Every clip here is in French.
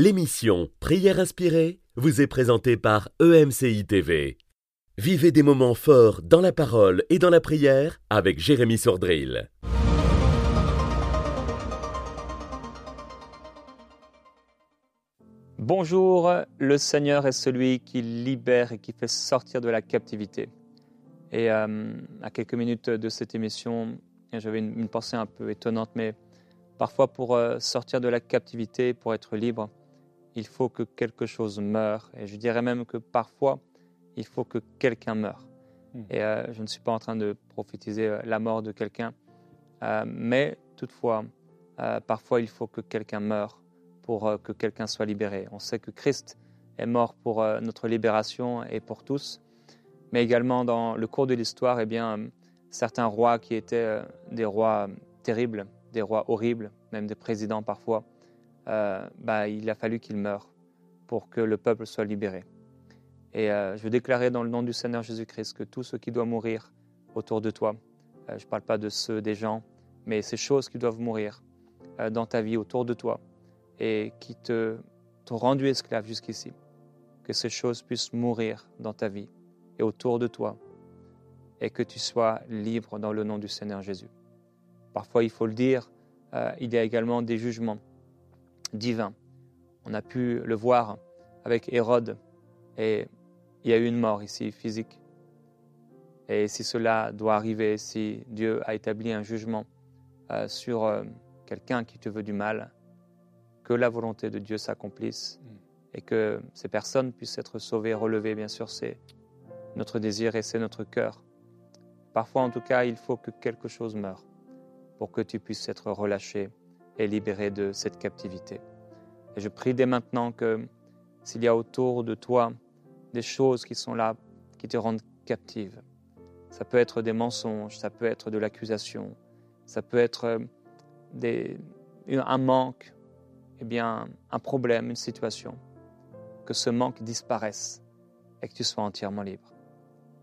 L'émission Prière inspirée vous est présentée par EMCI TV. Vivez des moments forts dans la parole et dans la prière avec Jérémy Sordrill. Bonjour, le Seigneur est celui qui libère et qui fait sortir de la captivité. Et euh, à quelques minutes de cette émission, j'avais une, une, pensée un peu étonnante, mais parfois pour euh, sortir de la captivité, pour être libre, il faut que quelque chose meure. Et je dirais même que parfois, il faut que quelqu'un meure. Hmm. Et euh, je ne suis pas en train de prophétiser la mort de quelqu'un, mais toutefois, parfois il faut que quelqu'un meure pour que quelqu'un soit libéré. On sait que Christ est mort pour notre libération et pour tous mais également dans le cours de l'histoire, eh bien, certains rois qui étaient euh, des rois terribles, des rois horribles, même des présidents parfois, euh, bah, il a fallu qu'ils meurent pour que le peuple soit libéré. Et euh, je veux déclarer dans le nom du Seigneur Jésus-Christ que tout ce qui doit mourir autour de toi, je ne parle pas de ceux des gens, mais ces choses qui doivent mourir dans ta vie autour de toi et qui te t'ont rendu esclave jusqu'ici, que ces choses puissent mourir dans ta vie et autour de toi, et que tu sois libre dans le nom du Seigneur Jésus. Parfois, il faut le dire, euh, il y a également des jugements divins. On a pu le voir avec Hérode, et il y a eu une mort ici physique. Et si cela doit arriver, si Dieu a établi un jugement euh, sur euh, quelqu'un qui te veut du mal, que la volonté de Dieu s'accomplisse mm. et que ces personnes puissent être sauvées, relevées. Bien sûr, c'est notre désir et c'est notre cœur. Parfois, en tout cas, il faut que quelque chose meure pour que tu puisses être relâché et libéré de cette captivité. Et je prie dès maintenant que s'il y a autour de toi des choses qui sont là, qui te rendent captive, ça peut être des mensonges, ça peut être de l'accusation, ça peut être euh, des, un manque, eh bien, un problème, une situation, que ce manque disparaisse et que tu sois entièrement libre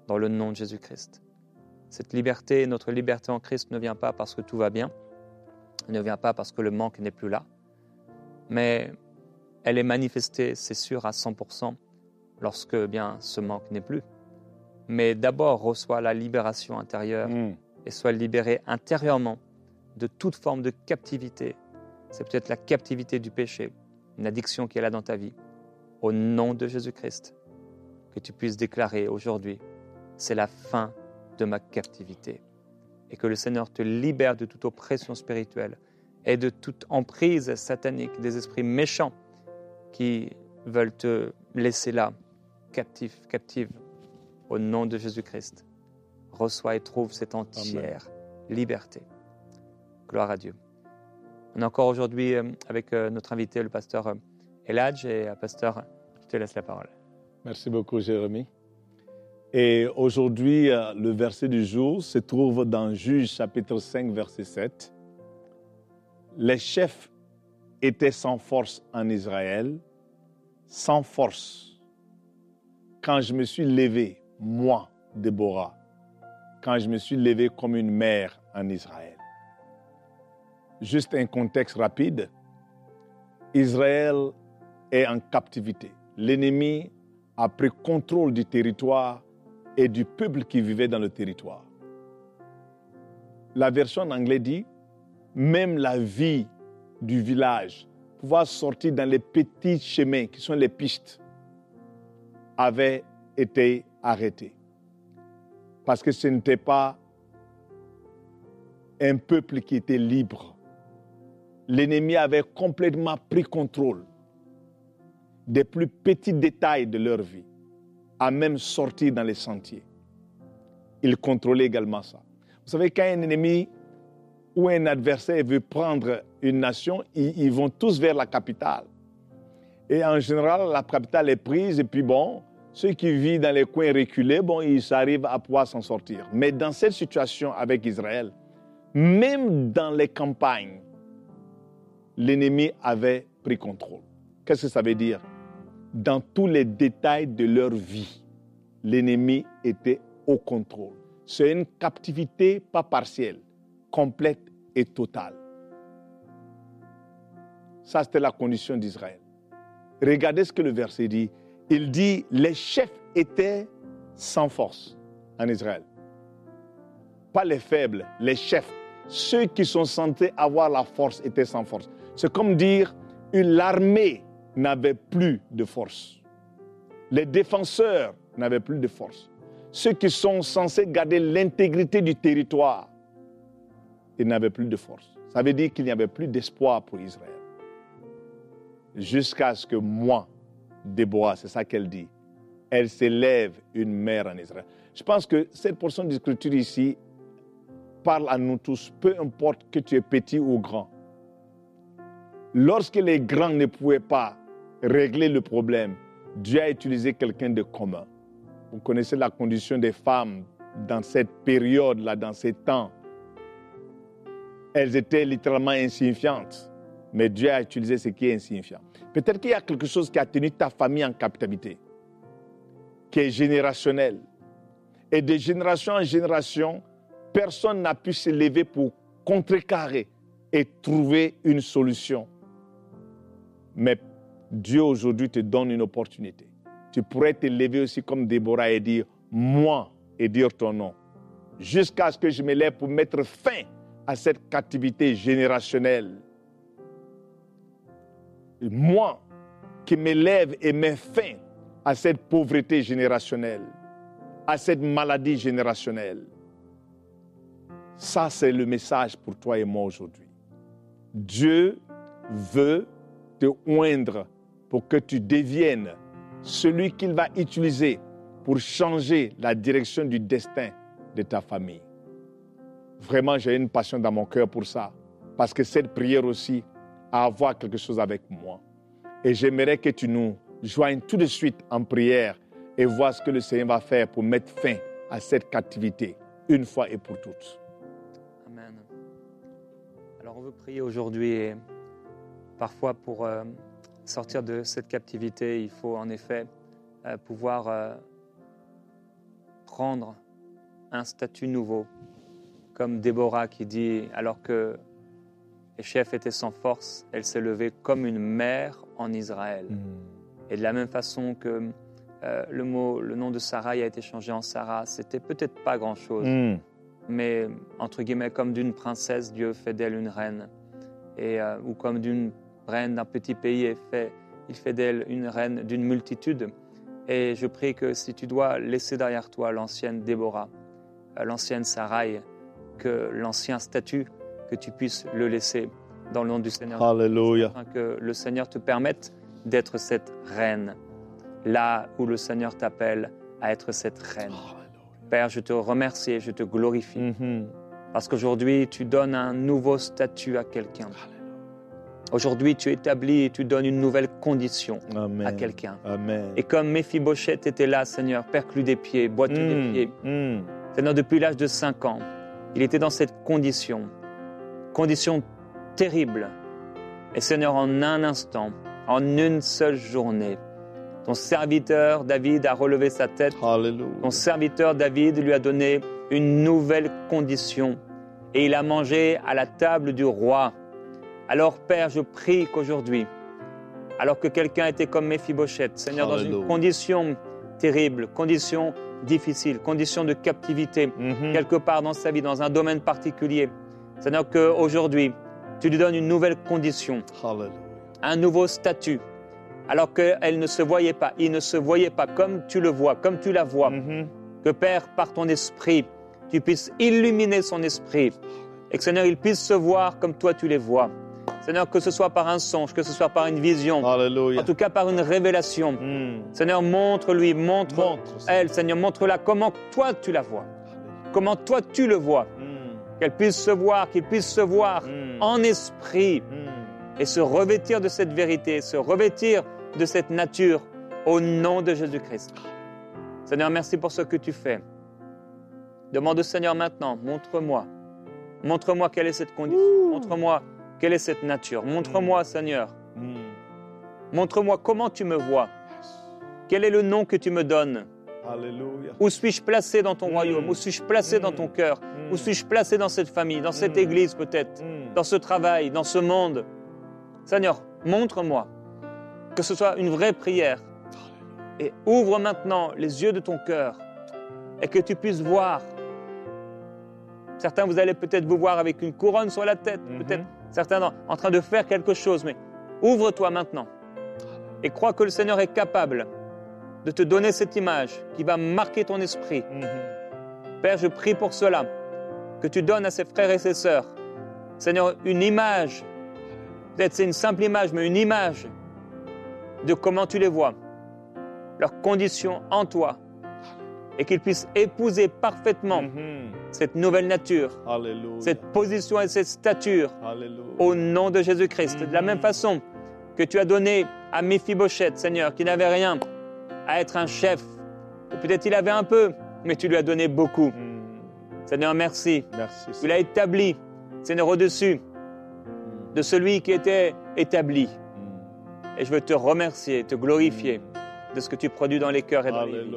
dans le nom de Jésus-Christ. Cette liberté, notre liberté en Christ ne vient pas parce que tout va bien, ne vient pas parce que le manque n'est plus là, mais elle est manifestée, c'est sûr, à 100% lorsque eh bien ce manque n'est plus. Mais d'abord, reçois la libération intérieure mm. et sois libéré intérieurement de toute forme de captivité. C'est peut-être la captivité du péché, une addiction qui est là dans ta vie. Au nom de Jésus-Christ, que tu puisses déclarer aujourd'hui c'est la fin de ma captivité. Et que le Seigneur te libère de toute oppression spirituelle et de toute emprise satanique des esprits méchants qui veulent te laisser là, captif, captive, au nom de Jésus-Christ. Reçois et trouve cette entière liberté. Gloire à Dieu. On est encore aujourd'hui euh, avec euh, notre invité, le pasteur euh, Eladj, et pasteur, je te laisse la parole. Merci beaucoup, Jérémy. Et aujourd'hui, euh, le verset du jour se trouve dans Juge chapitre 5, verset 7. Les chefs étaient sans force en Israël, sans force. Quand je me suis levé, moi, Déborah, quand je me suis levé comme une mère en Israël. Juste un contexte rapide. Israël est en captivité. L'ennemi a pris contrôle du territoire et du peuple qui vivait dans le territoire. La version en anglais dit, même la vie du village, pouvoir sortir dans les petits chemins qui sont les pistes, avait été arrêtée. Parce que ce n'était pas un peuple qui était libre. L'ennemi avait complètement pris contrôle des plus petits détails de leur vie même sortir dans les sentiers. Il contrôlait également ça. Vous savez, quand un ennemi ou un adversaire veut prendre une nation, ils, vont tous vers la capitale. Et en général, la capitale est prise, et puis bon, ceux qui vivent dans les coins reculés, bon, ils arrivent à pouvoir s'en sortir. Mais dans cette situation avec Israël, même dans les campagnes, l'ennemi avait pris contrôle. Qu'est-ce que ça veut dire? Dans tous les détails de leur vie, l'ennemi était au contrôle. C'est une captivité pas partielle, complète et totale. Ça, c'était la condition d'Israël. regardez ce que le verset dit. Il dit, les chefs étaient sans force en Israël. Pas les faibles, les chefs. Ceux qui sont censés avoir la force étaient sans force. C'est comme dire, une n'avait plus de force. Les défenseurs n'avaient plus de force. Ceux qui sont censés garder l'intégrité du territoire, ils n'avaient plus de force. Ça veut dire qu'il n'y avait plus d'espoir pour Israël. Jusqu'à ce que moi, Déborah, c'est ça qu'elle dit, elle s'élève une mère en Israël. Je pense que cette portion d'écriture ici parle à nous tous, peu importe que tu es petit ou grand. Lorsque les grands ne pouvaient pas régler le problème, Dieu a utilisé quelqu'un de commun. Vous connaissez la condition des femmes dans cette période-là, dans ces temps. Elles étaient littéralement insignifiantes, mais Dieu a utilisé ce qui est insignifiant. Peut-être qu'il y a quelque chose qui a tenu ta famille en captivité, qui est générationnel. Et de génération en génération, personne n'a pu se lever pour contrecarrer et trouver une solution. Mais Dieu aujourd'hui te donne une opportunité. Tu pourrais te lever aussi comme Déborah et dire moi et dire ton nom. Jusqu'à ce que je me lève pour mettre fin à cette captivité générationnelle. Moi qui me lève et mets fin à cette pauvreté générationnelle, à cette maladie générationnelle. Ça, c'est le message pour toi et moi aujourd'hui. Dieu veut te oindre pour que tu deviennes celui qu'il va utiliser pour changer la direction du destin de ta famille. Vraiment, j'ai une passion dans mon cœur pour ça, parce que cette prière aussi a à voir quelque chose avec moi. Et j'aimerais que tu nous joignes tout de suite en prière et voir ce que le Seigneur va faire pour mettre fin à cette captivité, une fois et pour toutes. Amen. Alors on veut prier aujourd'hui parfois pour euh, sortir de cette captivité, il faut en effet euh, pouvoir euh, prendre un statut nouveau, comme Déborah qui dit, alors que les chefs étaient sans force, elle s'est levée comme une mère en Israël. Et de la même façon que euh, le mot, le nom de Sarah a été changé en Sarah, c'était peut-être pas grand-chose, Mm. mais entre guillemets comme d'une princesse, Dieu fait d'elle une reine, et euh, ou comme d'une reine d'un petit pays, et fait, il fait d'elle une reine d'une multitude. Et je prie que si tu dois laisser derrière toi l'ancienne Déborah, euh, l'ancienne Sarai, que l'ancien statut, que tu puisses le laisser dans le nom du Seigneur Alléluia. afin que le Seigneur te permette d'être cette reine, là où le Seigneur t'appelle à être cette reine. Père, je te remercie et je te glorifie Mhm. parce qu'aujourd'hui, tu donnes un nouveau statut à quelqu'un. Aujourd'hui, tu établis et tu donnes une nouvelle condition Amen. à quelqu'un. Et comme Méphibosheth était là, Seigneur, perclus des pieds, boiteux des Mm. pieds, Mm. Seigneur, depuis l'âge de 5 ans, il était dans cette condition, condition terrible. Et Seigneur, en un instant, en une seule journée, ton serviteur David a relevé sa tête, ton serviteur David lui a donné une nouvelle condition et il a mangé à la table du roi. Alors Père, je prie qu'aujourd'hui, alors que quelqu'un était comme Méphibosheth, Seigneur, dans une condition terrible, condition difficile, condition de captivité, Mhm. quelque part dans sa vie, dans un domaine particulier. Seigneur, qu'aujourd'hui, tu lui donnes une nouvelle condition, un nouveau statut, alors qu'elle ne se voyait pas, il ne se voyait pas comme tu le vois, comme tu la vois. Mhm. Que Père, par ton esprit, tu puisses illuminer son esprit et que Seigneur, il puisse se voir comme toi tu les vois. Seigneur, que ce soit par un songe, que ce soit par une vision, Alléluia. en tout cas par une révélation. Mm. Seigneur, montre-lui, montre Montre, elle, Seigneur, montre-la comment toi tu la vois, comment toi tu le vois, Mm. qu'elle puisse se voir, qu'il puisse se voir Mm. en esprit et se revêtir de cette vérité, se revêtir de cette nature au nom de Jésus-Christ. Seigneur, merci pour ce que tu fais. Demande au Seigneur maintenant, montre-moi. Montre-moi quelle est cette condition. Montre-moi quelle est cette nature? Montre-moi, Seigneur. Mm. Montre-moi comment tu me vois. Quel est le nom que tu me donnes? Alléluia. Où suis-je placé dans ton royaume? Où suis-je placé dans ton cœur? Où suis-je placé dans cette famille, dans cette église peut-être, dans ce travail, dans ce monde? Seigneur, montre-moi. que ce soit une vraie prière. Et ouvre maintenant les yeux de ton cœur et que tu puisses voir. Certains, vous allez peut-être vous voir avec une couronne sur la tête, Mhm. peut-être certains en- train de faire quelque chose, mais ouvre-toi maintenant et crois que le Seigneur est capable de te donner cette image qui va marquer ton esprit. Père, je prie pour cela, que tu donnes à ses frères et ses sœurs, Seigneur, une image, peut-être c'est une simple image, mais une image de comment tu les vois, leurs conditions en toi, et qu'ils puissent épouser parfaitement Mhm. cette nouvelle nature, Alléluia. cette position et cette stature Alléluia. au nom de Jésus-Christ. De la même façon que tu as donné à Mephibosheth, Seigneur, qui n'avait rien, à être un chef, ou peut-être il avait un peu, mais tu lui as donné beaucoup. Mhm. Seigneur, merci. Merci. Tu l'as établi, Seigneur, au-dessus de celui qui était établi. Mhm. Et je veux te remercier, te glorifier de ce que tu produis dans les cœurs et dans les vies.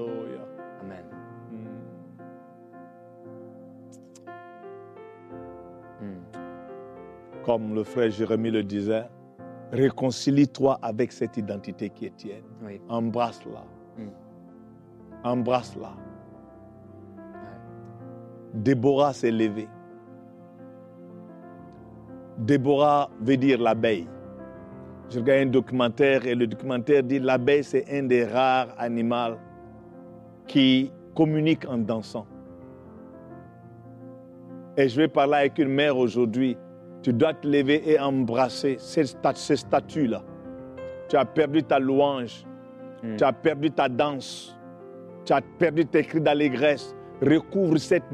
Comme le frère Jérémie le disait, réconcilie-toi avec cette identité qui est tienne. Oui. Embrasse-la. Mm. Embrasse-la. Déborah s'est levée. Déborah veut dire l'abeille. Je regarde un documentaire et le documentaire dit l'abeille c'est un des rares animaux qui communique en dansant. Et je vais parler avec une mère aujourd'hui. Tu dois te lever et embrasser ces, sta- ces statues-là. Tu as perdu ta louange. Mm. Tu as perdu ta danse. Tu as perdu tes cris d'allégresse. Recouvre cette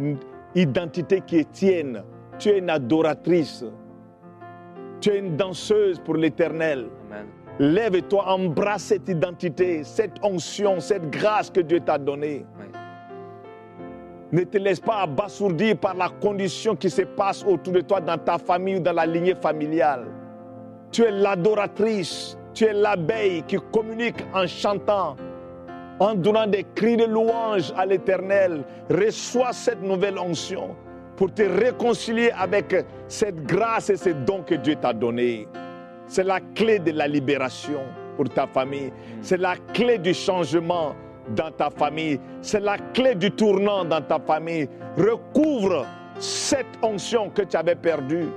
identité qui est tienne. Tu es une adoratrice. Tu es une danseuse pour l'éternel. Lève-toi, embrasse cette identité, cette onction, cette grâce que Dieu t'a donnée. Ne te laisse pas abasourdir par la condition qui se passe autour de toi dans ta famille ou dans la lignée familiale. Tu es l'adoratrice, tu es l'abeille qui communique en chantant, en donnant des cris de louange à l'Éternel. Reçois cette nouvelle onction pour te réconcilier avec cette grâce et ces dons que Dieu t'a donnés. C'est la clé de la libération pour ta famille. C'est la clé du changement dans ta famille. C'est la clé du tournant dans ta famille. Recouvre cette onction que tu avais perdue.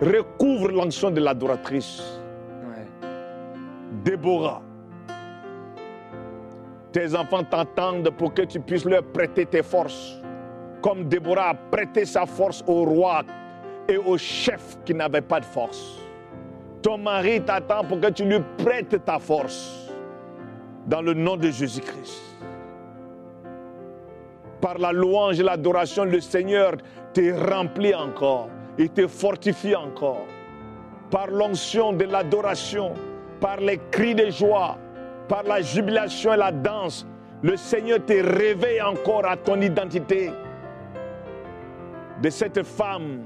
Recouvre l'onction de l'adoratrice. Ouais. Déborah. Tes enfants t'entendent pour que tu puisses leur prêter tes forces. Comme Déborah a prêté sa force au roi et au chef qui n'avait pas de force. Ton mari t'attend pour que tu lui prêtes ta force. Dans le nom de Jésus-Christ. Par la louange et l'adoration, le Seigneur te remplit encore. Il te fortifie encore. Par l'onction de l'adoration, par les cris de joie, par la jubilation et la danse, le Seigneur te réveille encore à ton identité de cette femme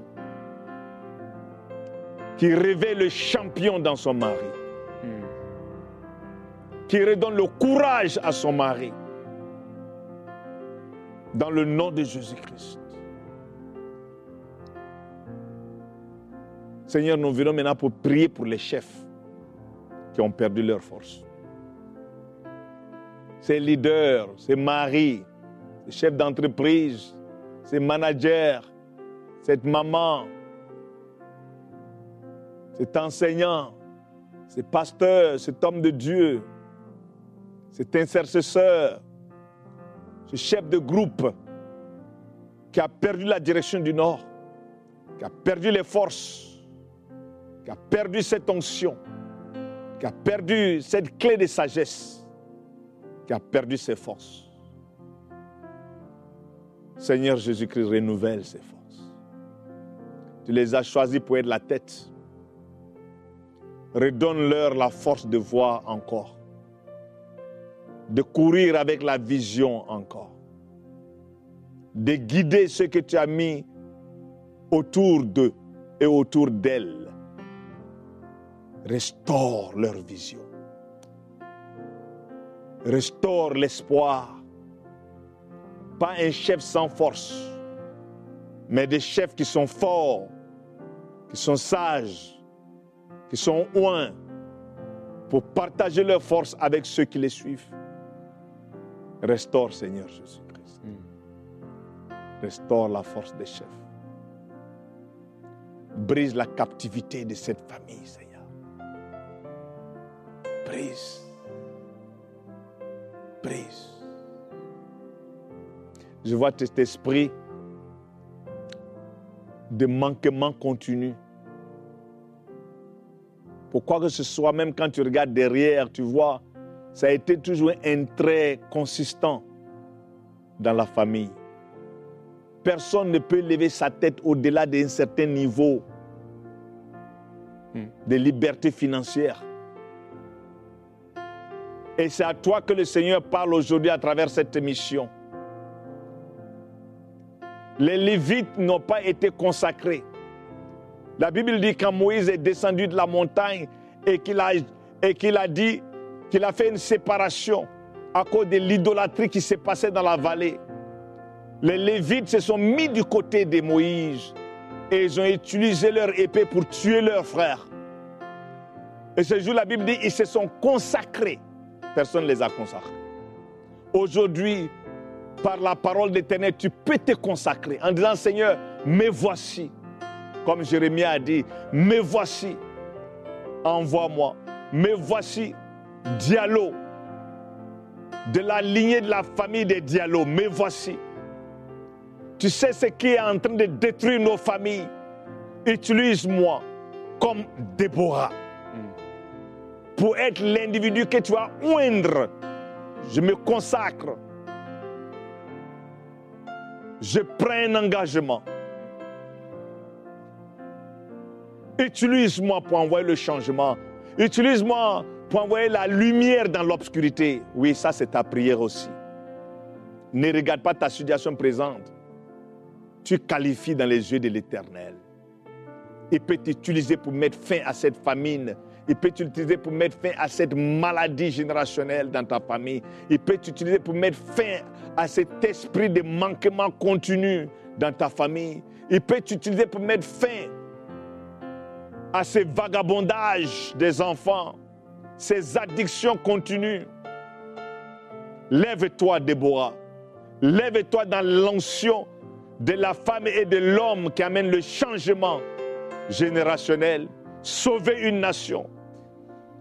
qui réveille le champion dans son mari. Qui redonne le courage à son mari. Dans le nom de Jésus-Christ. Seigneur, nous venons maintenant pour prier pour les chefs qui ont perdu leur force. Ces leaders, ces maris, ces chefs d'entreprise, ces managers, cette maman, cet enseignant, ce pasteur, cet homme de Dieu, cet intercesseur, ce chef de groupe qui a perdu la direction du Nord, qui a perdu les forces, qui a perdu cette onction, qui a perdu cette clé de sagesse, qui a perdu ses forces. Seigneur Jésus-Christ, renouvelle ses forces. Tu les as choisis pour être la tête. Redonne-leur la force de voir encore, de courir avec la vision encore, de guider ceux que tu as mis autour d'eux et autour d'elles. Restaure leur vision. Restaure l'espoir. Pas un chef sans force, mais des chefs qui sont forts, qui sont sages, qui sont oints, pour partager leur force avec ceux qui les suivent. Restaure, Seigneur Jésus-Christ. Restaure la force des chefs. Brise la captivité de cette famille, Seigneur. Brise. Brise. Je vois cet esprit de manquement continu. Pourquoi que ce soit, même quand tu regardes derrière, tu vois, ça a été toujours un trait consistant dans la famille. Personne ne peut lever sa tête au-delà d'un certain niveau de liberté financière. Et c'est à toi que le Seigneur parle aujourd'hui à travers cette émission. Les Lévites n'ont pas été consacrés. La Bible dit quand Moïse est descendu de la montagne et qu'il a, et qu'il a dit qu'il a fait une séparation à cause de l'idolâtrie qui s'est passée dans la vallée. Les Lévites se sont mis du côté de Moïse et ils ont utilisé leur épée pour tuer leurs frères. Et ce jour, la Bible dit, ils se sont consacrés. Personne ne les a consacrés. Aujourd'hui, par la parole d'Éternel, tu peux te consacrer en disant, Seigneur, me voici. Comme Jérémie a dit, me voici. Envoie-moi. Me voici. Diallo. De la lignée de la famille des Diallo. Me voici. Tu sais ce qui est en train de détruire nos familles. Utilise-moi comme Déborah pour être l'individu que tu vas oindre. Je me consacre. Je prends un engagement. Utilise-moi pour envoyer le changement. Utilise-moi pour envoyer la lumière dans l'obscurité. Oui, ça c'est ta prière aussi. Ne regarde pas ta situation présente. Tu qualifies dans les yeux de l'Éternel. Il peut t'utiliser pour mettre fin à cette famine. Il peut t'utiliser pour mettre fin à cette maladie générationnelle dans ta famille. Il peut t'utiliser pour mettre fin à cet esprit de manquement continu dans ta famille. Il peut t'utiliser pour mettre fin à ces vagabondages des enfants, ces addictions continues. Lève-toi, Déborah. Lève-toi dans l'onction de la femme et de l'homme qui amène le changement générationnel. Sauver une nation.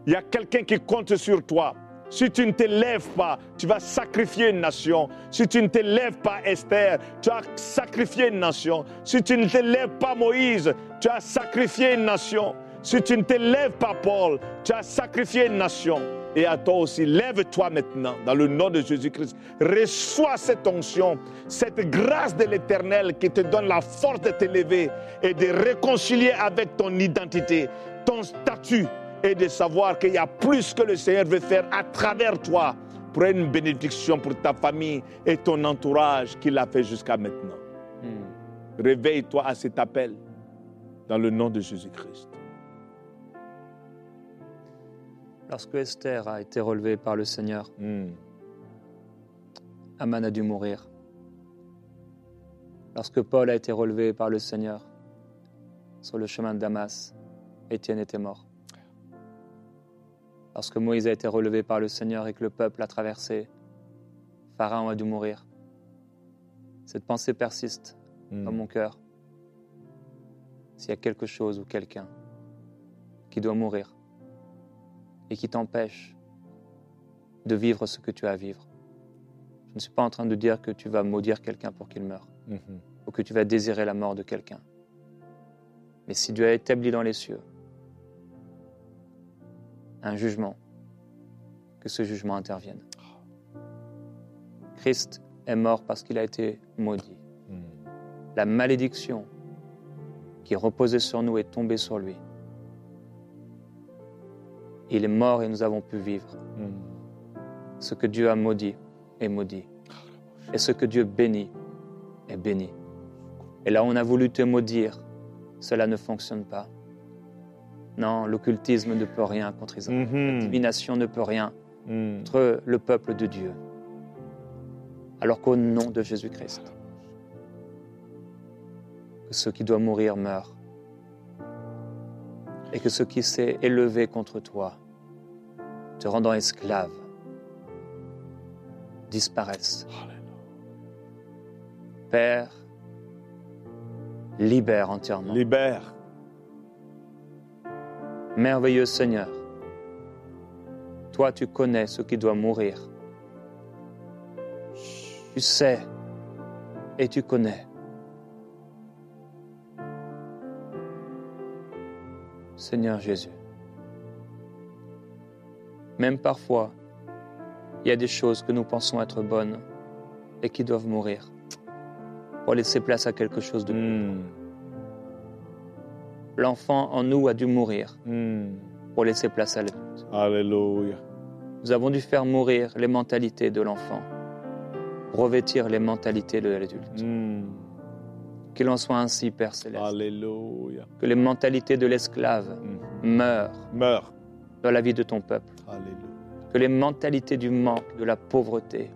Il y a quelqu'un qui compte sur toi. Si tu ne te lèves pas, tu vas sacrifier une nation. Si tu ne te lèves pas, Esther, tu as sacrifié une nation. Si tu ne te lèves pas, Moïse, tu as sacrifié une nation. Si tu ne te lèves pas, Paul, tu as sacrifié une nation. Et à toi aussi, lève-toi maintenant dans le nom de Jésus-Christ. Reçois cette onction, cette grâce de l'Éternel qui te donne la force de t'élever et de réconcilier avec ton identité, ton statut et de savoir qu'il y a plus que le Seigneur veut faire à travers toi pour une bénédiction pour ta famille et ton entourage qu'il a fait jusqu'à maintenant. Réveille-toi à cet appel dans le nom de Jésus-Christ. Lorsque Esther a été relevée par le Seigneur, Hmm. Aman a dû mourir. Lorsque Paul a été relevé par le Seigneur sur le chemin de Damas, Étienne était mort. Lorsque Moïse a été relevé par le Seigneur et que le peuple a traversé, Pharaon a dû mourir. Cette pensée persiste Hmm. dans mon cœur. S'il y a quelque chose ou quelqu'un qui doit mourir et qui t'empêche de vivre ce que tu as à vivre, je ne suis pas en train de dire que tu vas maudire quelqu'un pour qu'il meure Mhm. ou que tu vas désirer la mort de quelqu'un. Mais si Dieu a établi dans les cieux un jugement, que ce jugement intervienne. Christ est mort parce qu'il a été maudit. Hmm. La malédiction qui reposait sur nous est tombée sur lui. Il est mort et nous avons pu vivre. Hmm. Ce que Dieu a maudit est maudit. Et ce que Dieu bénit est béni. Et là, on a voulu te maudire. Cela ne fonctionne pas. Non, l'occultisme ne peut rien contre Israël. La Mhm. divination ne peut rien Hmm. contre le peuple de Dieu. Alors qu'au nom de Jésus-Christ, que ce qui doit mourir meure. Et que ce qui s'est élevé contre toi te rendant esclave, disparaissent. Père, libère entièrement. Libère. Merveilleux Seigneur, toi tu connais ce qui doit mourir. Tu sais et tu connais. Seigneur Jésus, même parfois, il y a des choses que nous pensons être bonnes et qui doivent mourir pour laisser place à quelque chose de Hmm. L'enfant en nous a dû mourir Hmm. pour laisser place à l'adulte. Alléluia. Nous avons dû faire mourir les mentalités de l'enfant, revêtir les mentalités de l'adulte. Hmm. Qu'il en soit ainsi, Père Céleste. Alléluia. Que les mentalités de l'esclave Hmm. meurent Meurs. Dans la vie de ton peuple. Alléluia. Que les mentalités du manque, de la pauvreté,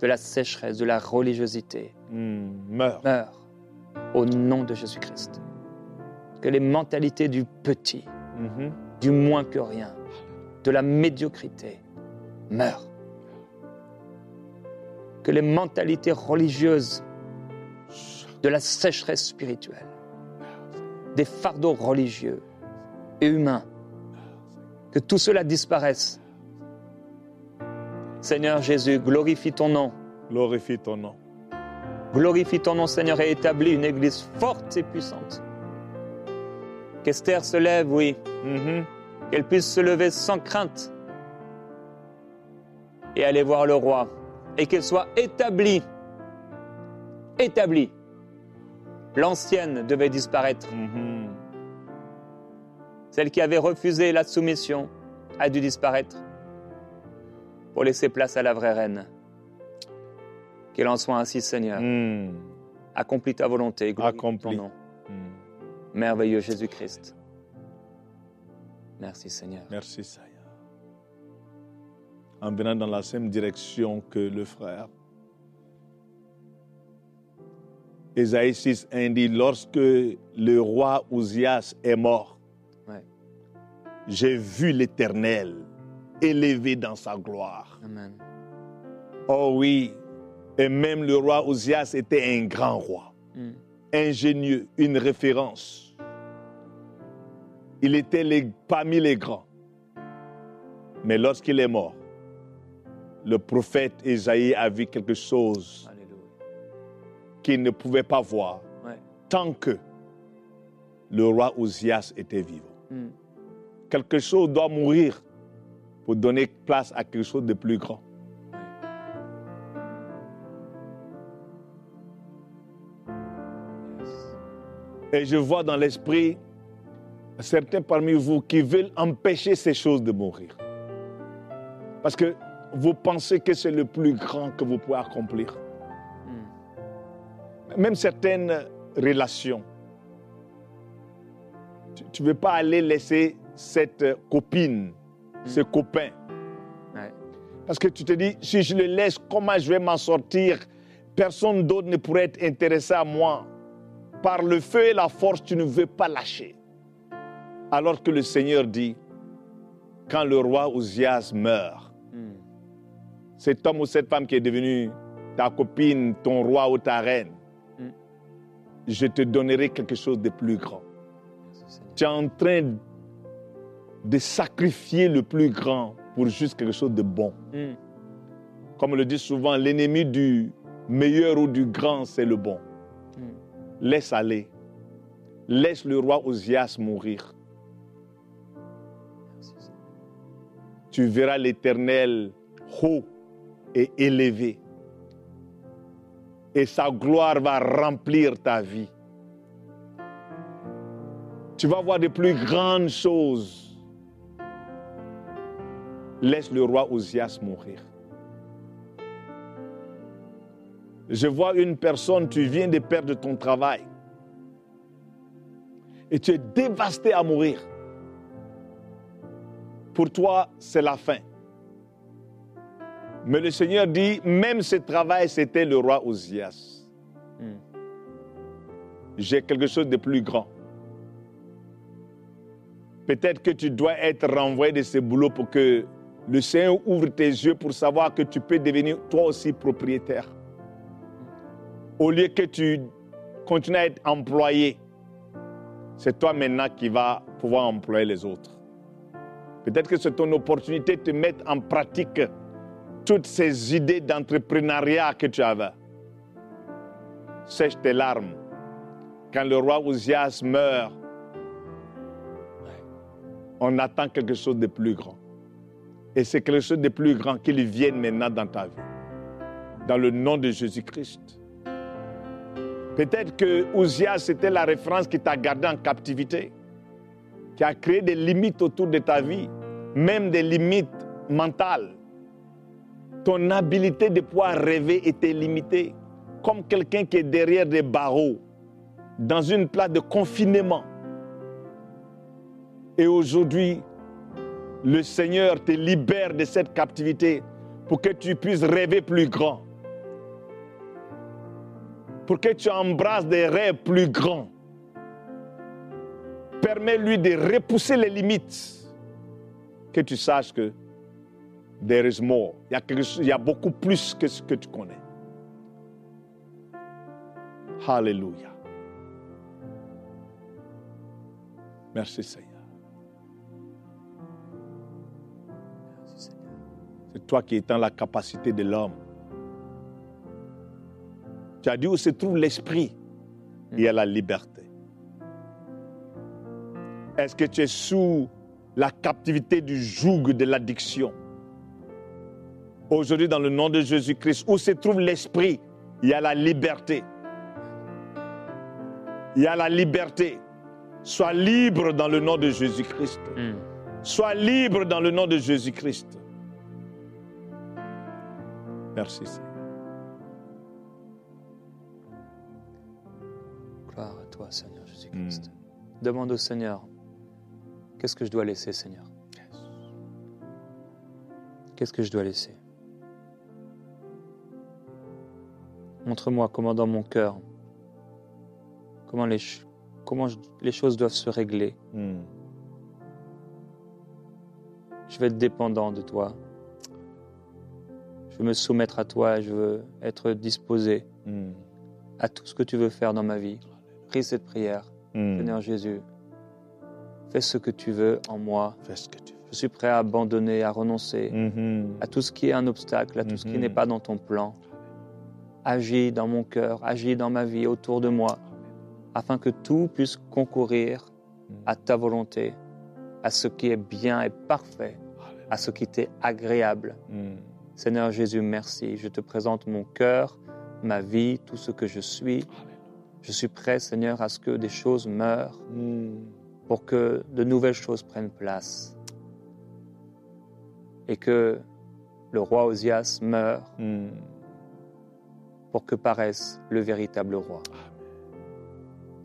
de la sécheresse, de la religiosité Hmm. Meurent au nom de Jésus-Christ. Que les mentalités du petit, Mhm. du moins que rien, de la médiocrité meurent. Que les mentalités religieuses de la sécheresse spirituelle, des fardeaux religieux et humains, que tout cela disparaisse. Seigneur Jésus, glorifie ton nom. Glorifie ton nom. Glorifie ton nom, Seigneur, et établis une église forte et puissante. Qu'Esther se lève, oui, Mhm. qu'elle puisse se lever sans crainte et aller voir le roi, et qu'elle soit établie. Établie. L'ancienne devait disparaître. Mhm. Celle qui avait refusé la soumission a dû disparaître pour laisser place à la vraie reine. Qu'il en soit ainsi, Seigneur. Hmm. Accomplis ta volonté. glorifie Accomplis. ton nom. Hmm. Merveilleux Jésus-Christ. Merci, Seigneur. Merci Seigneur. En venant dans la même direction que le frère. Ésaïe 6 1 dit, lorsque le roi Ouzias est mort. J'ai vu l'Éternel élevé dans sa gloire. Amen. Oh oui, et même le roi Ouzias était un grand roi, Mm. ingénieux, une référence. Il était les- parmi les grands. Mais lorsqu'il est mort, le prophète Isaïe a vu quelque chose qu'il ne pouvait pas voir Ouais. tant que le roi Ouzias était vivant. Mm. Quelque chose doit mourir pour donner place à quelque chose de plus grand. Et je vois dans l'esprit certains parmi vous qui veulent empêcher ces choses de mourir. Parce que vous pensez que c'est le plus grand que vous pouvez accomplir. Mm. Même certaines relations. Tu ne veux pas aller laisser cette copine, ce copain. Ouais. Parce que tu te dis, si je le laisse, comment je vais m'en sortir? Personne d'autre ne pourrait être intéressé à moi. Par le feu et la force, tu ne veux pas lâcher. Alors que le Seigneur dit, quand le roi Ouzias meurt, Mm. cet homme ou cette femme qui est devenu ta copine, ton roi ou ta reine, Mm. je te donnerai quelque chose de plus grand. Merci. Tu es en train de sacrifier le plus grand pour juste quelque chose de bon. Mm. Comme le dit souvent, l'ennemi du meilleur ou du grand, c'est le bon. Mm. Laisse aller. Laisse le roi Osias mourir. Tu verras l'Éternel haut et élevé. Et sa gloire va remplir ta vie. Tu vas voir de plus grandes choses. Laisse le roi Osias mourir. Je vois une personne, tu viens de perdre ton travail. Et tu es dévasté à mourir. Pour toi, c'est la fin. Mais le Seigneur dit, même ce travail, c'était le roi Osias. Mm. J'ai quelque chose de plus grand. Peut-être que tu dois être renvoyé de ce boulot pour que le Seigneur ouvre tes yeux pour savoir que tu peux devenir toi aussi propriétaire. Au lieu que tu continues à être employé, c'est toi maintenant qui vas pouvoir employer les autres. Peut-être que c'est ton opportunité de mettre en pratique toutes ces idées d'entrepreneuriat que tu avais. Sèche tes larmes. Quand le roi Ozias meurt, on attend quelque chose de plus grand. Et c'est quelque chose de plus grand qu'il vienne maintenant dans ta vie. Dans le nom de Jésus-Christ. Peut-être que Ouzias, c'était la référence qui t'a gardé en captivité, qui a créé des limites autour de ta vie, même des limites mentales. Ton habilité de pouvoir rêver était limitée, comme quelqu'un qui est derrière des barreaux, dans une place de confinement. Et aujourd'hui, le Seigneur te libère de cette captivité pour que tu puisses rêver plus grand. Pour que tu embrasses des rêves plus grands. Permets-lui de repousser les limites. Que tu saches que there is more. Il y a, beaucoup plus que ce que tu connais. Alléluia. Merci Seigneur. C'est toi qui étends la capacité de l'homme. Tu as dit où se trouve l'esprit, il y a la liberté. Est-ce que tu es sous la captivité du joug de l'addiction? Aujourd'hui, dans le nom de Jésus-Christ, où se trouve l'esprit, il y a la liberté. Il y a la liberté. Sois libre dans le nom de Jésus-Christ. Mm. Sois libre dans le nom de Jésus-Christ. Merci Seigneur. Gloire à toi, Seigneur Jésus-Christ. Demande au Seigneur, qu'est-ce que je dois laisser, Seigneur? Qu'est-ce que je dois laisser? Montre-moi comment dans mon cœur, comment les, ch- comment je- les choses doivent se régler. Mm. Je veux être dépendant de toi. Je veux me soumettre à toi et je veux être disposé Mm. à tout ce que tu veux faire dans ma vie. Prie cette prière. Mm. Seigneur Jésus, fais ce que tu veux en moi. Fais ce que tu veux. Je suis prêt à abandonner, à renoncer Mhm. à tout ce qui est un obstacle, à tout ce qui Mhm. n'est pas dans ton plan. Agis dans mon cœur, agis dans ma vie, autour de moi, afin que tout puisse concourir à ta volonté, à ce qui est bien et parfait, à ce qui t'est agréable. Mm. Seigneur Jésus, merci. Je te présente mon cœur, ma vie, tout ce que je suis. Je suis prêt, Seigneur, à ce que des choses meurent Mm. pour que de nouvelles choses prennent place. Et que le roi Osias meure Mm. pour que paraisse le véritable roi.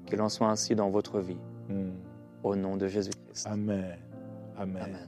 Qu'il en soit ainsi dans votre vie, Mm. au nom de Jésus-Christ. Amen. Amen. Amen.